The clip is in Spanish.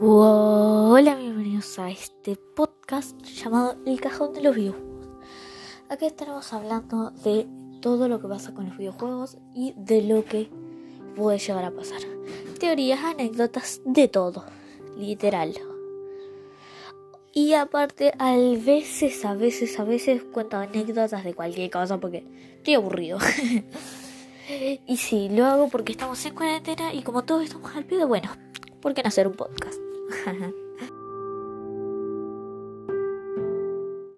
Hola, bienvenidos a este podcast llamado El Cajón de los Videojuegos. Aquí estaremos hablando de todo lo que pasa con los videojuegos y de lo que puede llegar a pasar. Teorías, anécdotas, de todo, literal. Y aparte, a veces, a veces, a veces cuento anécdotas de cualquier cosa porque estoy aburrido. y sí, lo hago porque estamos en cuarentena y como todos estamos al pie de bueno, ¿por qué no hacer un podcast? 哈哈。